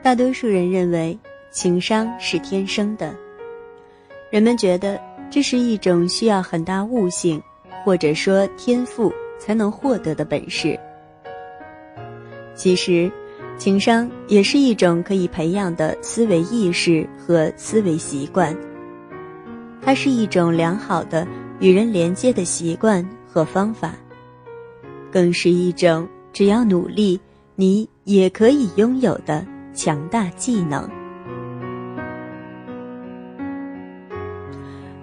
大多数人认为情商是天生的，人们觉得这是一种需要很大悟性，或者说天赋才能获得的本事。其实，情商也是一种可以培养的思维意识和思维习惯，它是一种良好的与人连接的习惯和方法，更是一种只要努力你也可以拥有的。强大技能。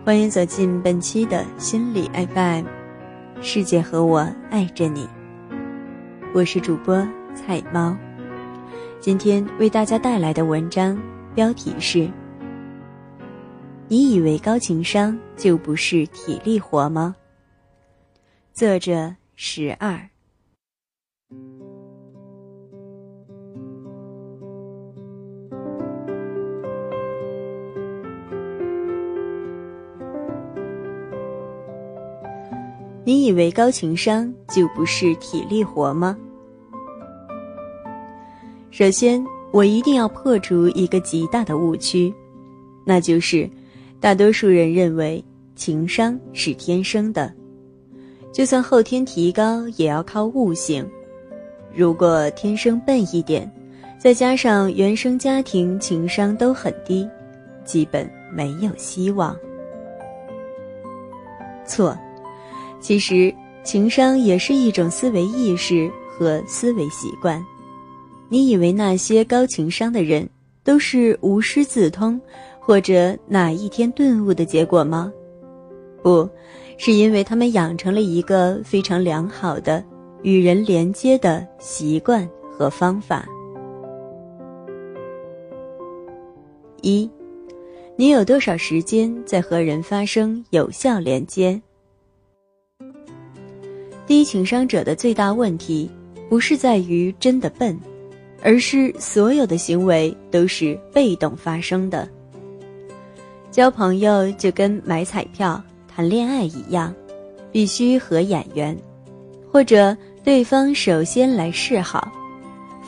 欢迎走进本期的心理 FM，世界和我爱着你。我是主播菜猫，今天为大家带来的文章标题是：你以为高情商就不是体力活吗？作者十二。你以为高情商就不是体力活吗？首先，我一定要破除一个极大的误区，那就是大多数人认为情商是天生的，就算后天提高也要靠悟性。如果天生笨一点，再加上原生家庭情商都很低，基本没有希望。错。其实，情商也是一种思维意识和思维习惯。你以为那些高情商的人都是无师自通，或者哪一天顿悟的结果吗？不，是因为他们养成了一个非常良好的与人连接的习惯和方法。一，你有多少时间在和人发生有效连接？低情商者的最大问题，不是在于真的笨，而是所有的行为都是被动发生的。交朋友就跟买彩票、谈恋爱一样，必须合眼缘，或者对方首先来示好，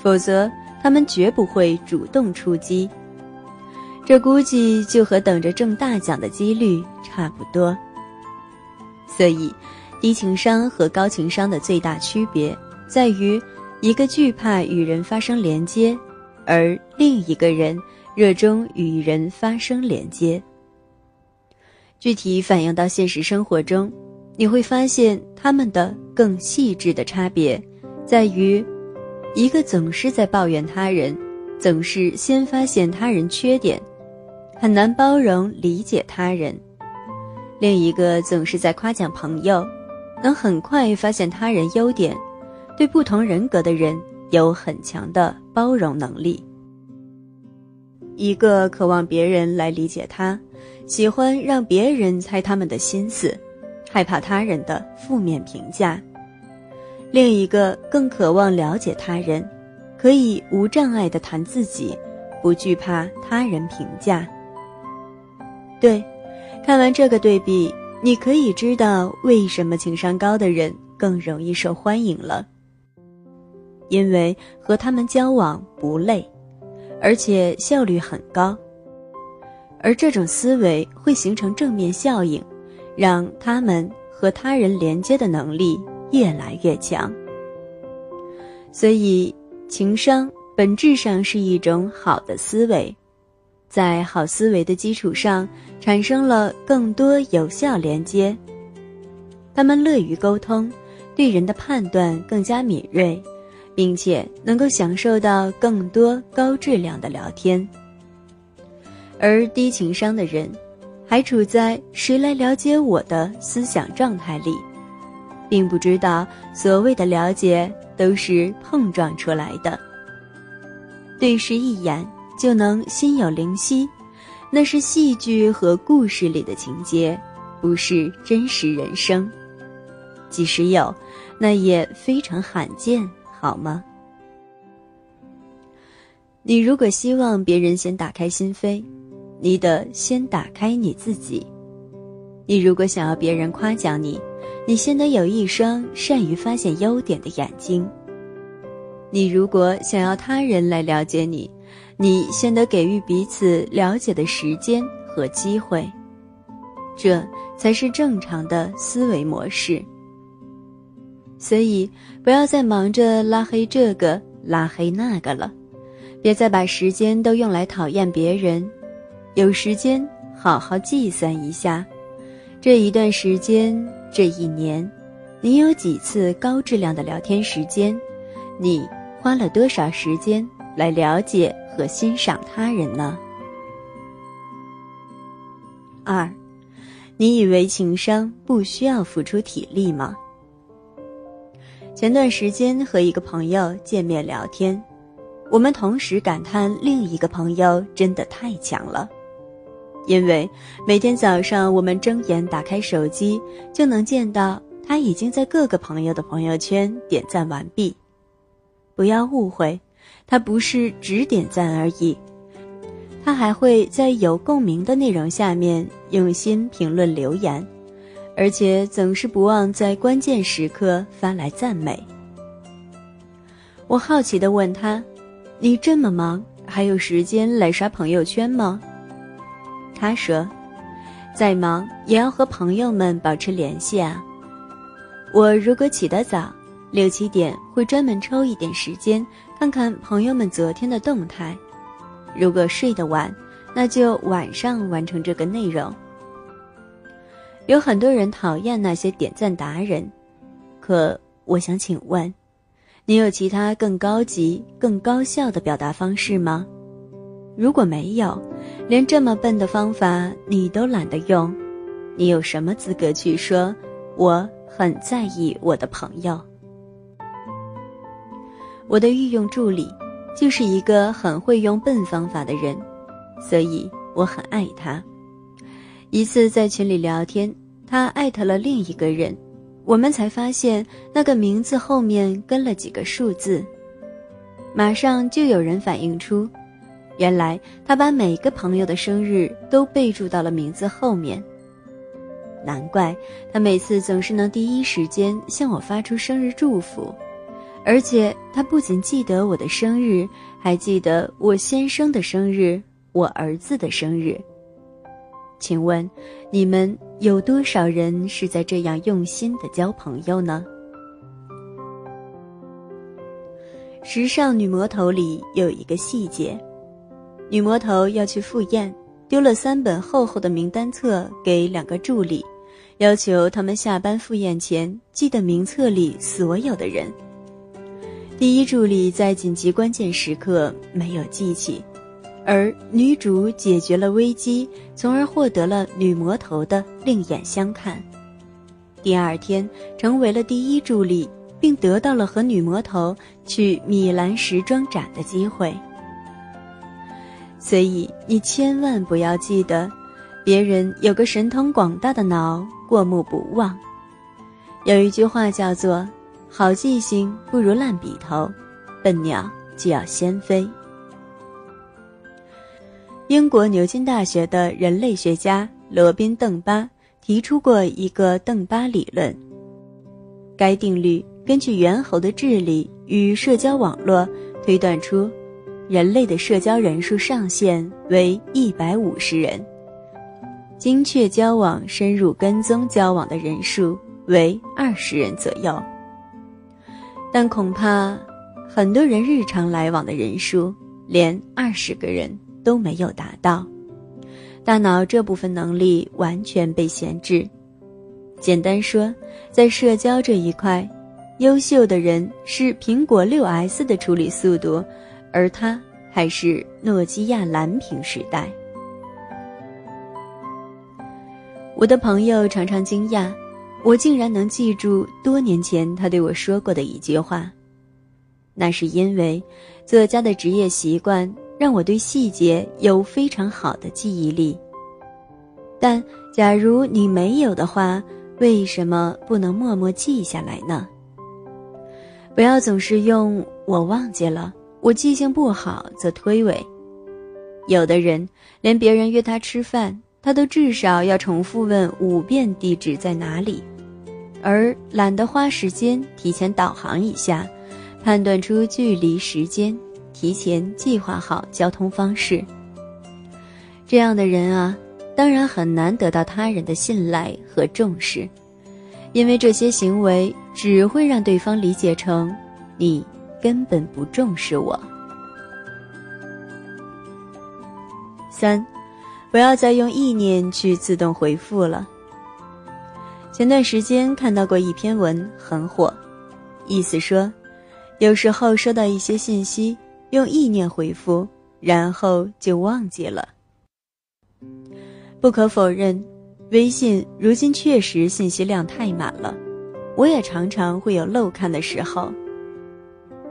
否则他们绝不会主动出击。这估计就和等着中大奖的几率差不多。所以。低情商和高情商的最大区别在于，一个惧怕与人发生连接，而另一个人热衷与人发生连接。具体反映到现实生活中，你会发现他们的更细致的差别在于，一个总是在抱怨他人，总是先发现他人缺点，很难包容理解他人；另一个总是在夸奖朋友。能很快发现他人优点，对不同人格的人有很强的包容能力。一个渴望别人来理解他，喜欢让别人猜他们的心思，害怕他人的负面评价；另一个更渴望了解他人，可以无障碍的谈自己，不惧怕他人评价。对，看完这个对比。你可以知道为什么情商高的人更容易受欢迎了，因为和他们交往不累，而且效率很高。而这种思维会形成正面效应，让他们和他人连接的能力越来越强。所以，情商本质上是一种好的思维。在好思维的基础上，产生了更多有效连接。他们乐于沟通，对人的判断更加敏锐，并且能够享受到更多高质量的聊天。而低情商的人，还处在“谁来了解我”的思想状态里，并不知道所谓的了解都是碰撞出来的。对视一眼。就能心有灵犀，那是戏剧和故事里的情节，不是真实人生。即使有，那也非常罕见，好吗？你如果希望别人先打开心扉，你得先打开你自己。你如果想要别人夸奖你，你先得有一双善于发现优点的眼睛。你如果想要他人来了解你，你先得给予彼此了解的时间和机会。这才是正常的思维模式。所以，不要再忙着拉黑这个、拉黑那个了，别再把时间都用来讨厌别人。有时间，好好计算一下，这一段时间，这一年，你有几次高质量的聊天时间？你花了多少时间来了解和欣赏他人呢？二，你以为情商不需要付出体力吗？前段时间和一个朋友见面聊天，我们同时感叹另一个朋友真的太强了，因为每天早上我们睁眼打开手机，就能见到他已经在各个朋友的朋友圈点赞完毕。不要误会，他不是只点赞而已，他还会在有共鸣的内容下面用心评论留言。而且总是不忘在关键时刻发来赞美。我好奇地问他：“你这么忙，还有时间来刷朋友圈吗？”他说：“再忙也要和朋友们保持联系啊。我如果起得早，六七点会专门抽一点时间看看朋友们昨天的动态；如果睡得晚，那就晚上完成这个内容。”有很多人讨厌那些点赞达人，可我想请问，你有其他更高级、更高效的表达方式吗？如果没有，连这么笨的方法你都懒得用，你有什么资格去说我很在意我的朋友？我的御用助理就是一个很会用笨方法的人，所以我很爱他。一次在群里聊天，他艾特了另一个人，我们才发现那个名字后面跟了几个数字，马上就有人反映出，原来他把每个朋友的生日都备注到了名字后面。难怪他每次总是能第一时间向我发出生日祝福，而且他不仅记得我的生日，还记得我先生的生日，我儿子的生日。请问，你们有多少人是在这样用心的交朋友呢？时尚女魔头里有一个细节：女魔头要去赴宴，丢了三本厚厚的名单册给两个助理，要求他们下班赴宴前记得名册里所有的人。第一助理在紧急关键时刻没有记起。而女主解决了危机，从而获得了女魔头的另眼相看。第二天，成为了第一助理，并得到了和女魔头去米兰时装展的机会。所以，你千万不要记得，别人有个神通广大的脑，过目不忘。有一句话叫做：“好记性不如烂笔头，笨鸟就要先飞。”英国牛津大学的人类学家罗宾·邓巴提出过一个邓巴理论。该定律根据猿猴的智力与社交网络推断出，人类的社交人数上限为一百五十人，精确交往、深入跟踪交往的人数为二十人左右。但恐怕，很多人日常来往的人数连二十个人。都没有达到，大脑这部分能力完全被闲置。简单说，在社交这一块，优秀的人是苹果六 S 的处理速度，而他还是诺基亚蓝屏时代。我的朋友常常惊讶，我竟然能记住多年前他对我说过的一句话。那是因为，作家的职业习惯。让我对细节有非常好的记忆力。但假如你没有的话，为什么不能默默记下来呢？不要总是用“我忘记了”“我记性不好”则推诿。有的人连别人约他吃饭，他都至少要重复问五遍地址在哪里，而懒得花时间提前导航一下，判断出距离时间，提前计划好交通方式。这样的人啊，当然很难得到他人的信赖和重视，因为这些行为只会让对方理解成你根本不重视我。三，不要再用意念去自动回复了。前段时间看到过一篇文，很火，意思说，有时候收到一些信息，用意念回复，然后就忘记了。不可否认，微信如今确实信息量太满了，我也常常会有漏看的时候。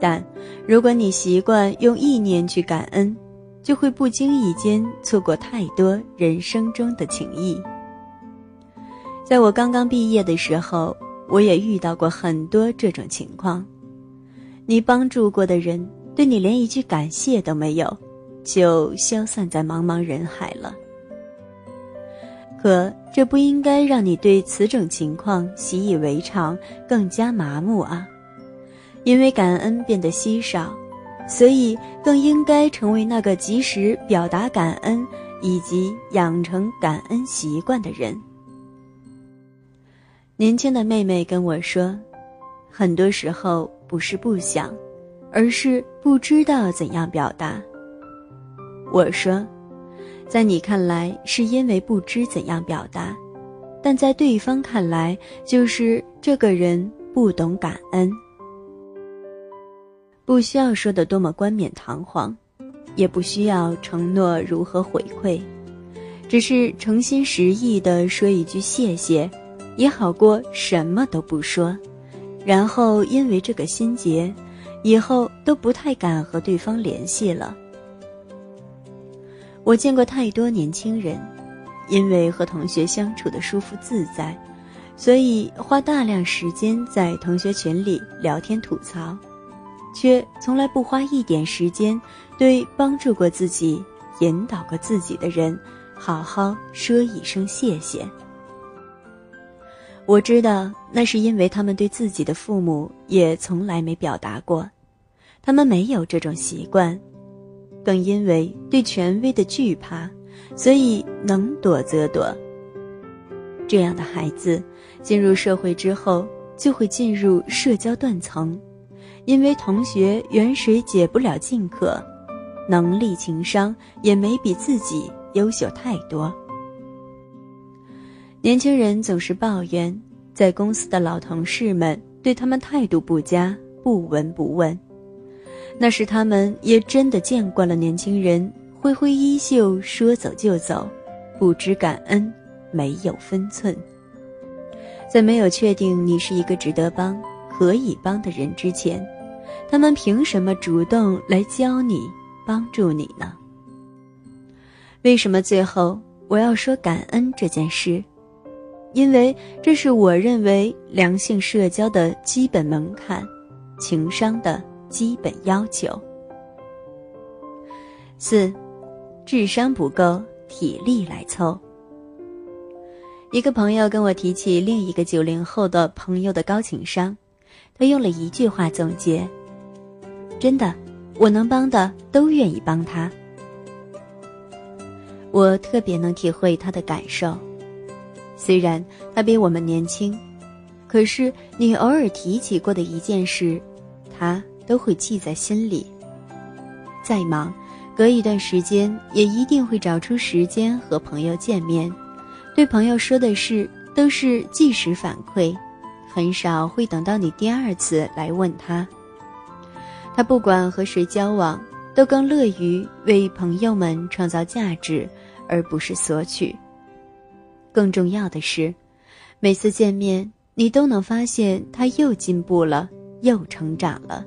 但如果你习惯用意念去感恩，就会不经意间错过太多人生中的情谊。在我刚刚毕业的时候，我也遇到过很多这种情况。你帮助过的人对你连一句感谢都没有，就消散在茫茫人海了。可这不应该让你对此种情况习以为常，更加麻木啊！因为感恩变得稀少。所以，更应该成为那个及时表达感恩以及养成感恩习惯的人。年轻的妹妹跟我说，很多时候不是不想，而是不知道怎样表达。我说，在你看来是因为不知怎样表达，但在对方看来就是这个人不懂感恩。不需要说的多么冠冕堂皇，也不需要承诺如何回馈，只是诚心实意的说一句谢谢，也好过什么都不说，然后因为这个心结，以后都不太敢和对方联系了。我见过太多年轻人，因为和同学相处的舒服自在，所以花大量时间在同学群里聊天吐槽。却从来不花一点时间，对帮助过自己、引导过自己的人，好好说一声谢谢。我知道，那是因为他们对自己的父母也从来没表达过，他们没有这种习惯，更因为对权威的惧怕，所以能躲则躲。这样的孩子，进入社会之后，就会进入社交断层。因为同学远水解不了近渴，能力、情商也没比自己优秀太多。年轻人总是抱怨，在公司的老同事们对他们态度不佳，不闻不问。那是他们也真的见惯了年轻人挥挥衣袖说走就走，不知感恩，没有分寸。在没有确定你是一个值得帮、可以帮的人之前。他们凭什么主动来教你、帮助你呢？为什么最后我要说感恩这件事？因为这是我认为良性社交的基本门槛，情商的基本要求。四，智商不够，体力来凑。一个朋友跟我提起另一个九零后的朋友的高情商，他用了一句话总结。真的，我能帮的都愿意帮他。我特别能体会他的感受，虽然他比我们年轻，可是你偶尔提起过的一件事，他都会记在心里。再忙，隔一段时间也一定会找出时间和朋友见面。对朋友说的事都是即时反馈，很少会等到你第二次来问他。他不管和谁交往，都更乐于为朋友们创造价值，而不是索取。更重要的是，每次见面，你都能发现他又进步了，又成长了。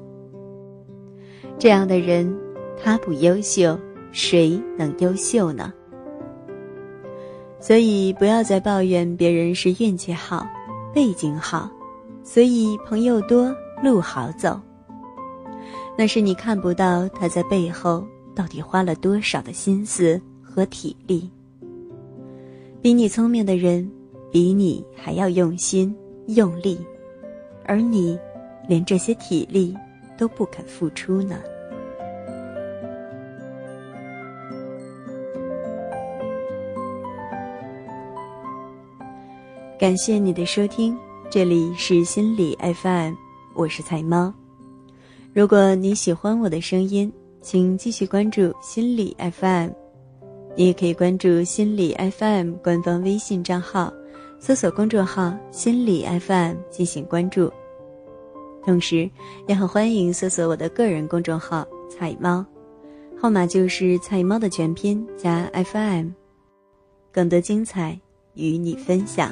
这样的人，他不优秀，谁能优秀呢？所以，不要再抱怨别人是运气好，背景好，所以朋友多，路好走。那是你看不到他在背后到底花了多少的心思和体力。比你聪明的人，比你还要用心用力，而你连这些体力都不肯付出呢。感谢你的收听，这里是心理 FM，我是菜猫。如果你喜欢我的声音，请继续关注心理 FM。你也可以关注心理 FM 官方微信账号，搜索公众号“心理 FM” 进行关注。同时，也很欢迎搜索我的个人公众号“菜猫”，号码就是“菜猫”的全拼加 FM，更多精彩与你分享。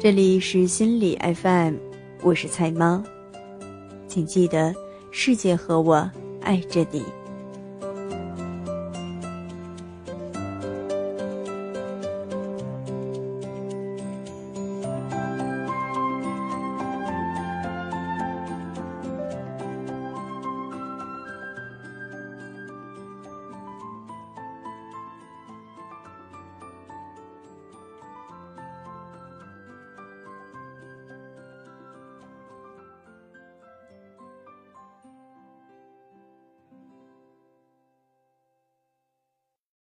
这里是心理 FM，我是菜猫，请记得，世界和我爱着你。